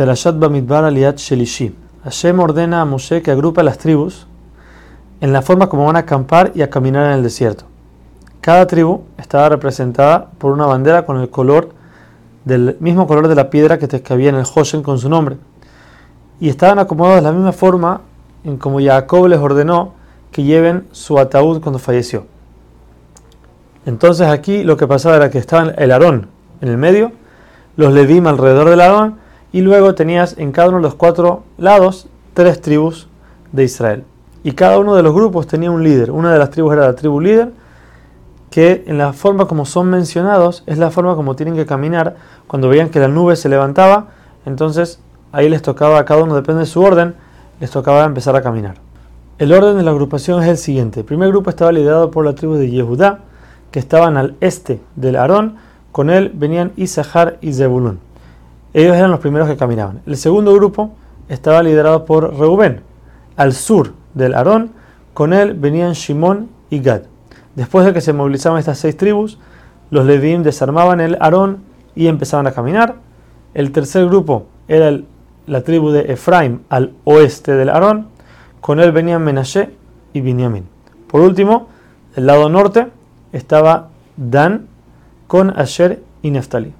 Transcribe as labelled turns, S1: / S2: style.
S1: Perashat Bamidbar Aliat Shelishi. Hashem ordena a Moshe que agrupe las tribus en la forma como van a acampar y a caminar en el desierto. Cada tribu estaba representada por una bandera con el color del mismo color de la piedra que, te, había en el Hoshen con su nombre. Y estaban acomodados de la misma forma en como Jacob les ordenó que lleven su ataúd cuando falleció. Entonces aquí lo que pasaba era que estaba el Aarón en el medio, los Ledim alrededor del Aarón y luego tenías en cada uno de los cuatro lados tres tribus de Israel. Y cada uno de los grupos tenía un líder. Una de las tribus era la tribu líder, que en la forma como son mencionados es la forma como tienen que caminar. Cuando veían que la nube se levantaba, entonces ahí les tocaba a cada uno, depende de su orden, les tocaba empezar a caminar. El orden de la agrupación es el siguiente. El primer grupo estaba liderado por la tribu de Yehudá, que estaban al este del Aarón. Con él venían Isahar y Zebulun. Ellos eran los primeros que caminaban. El segundo grupo estaba liderado por Reubén, al sur del Aarón. Con él venían Shimón y Gad. Después de que se movilizaban estas seis tribus, los Levín desarmaban el Aarón y empezaban a caminar. El tercer grupo era la tribu de Efraim al oeste del Aarón. Con él venían Menashe y Binyamin. Por último, el lado norte estaba Dan con Asher y Neftali.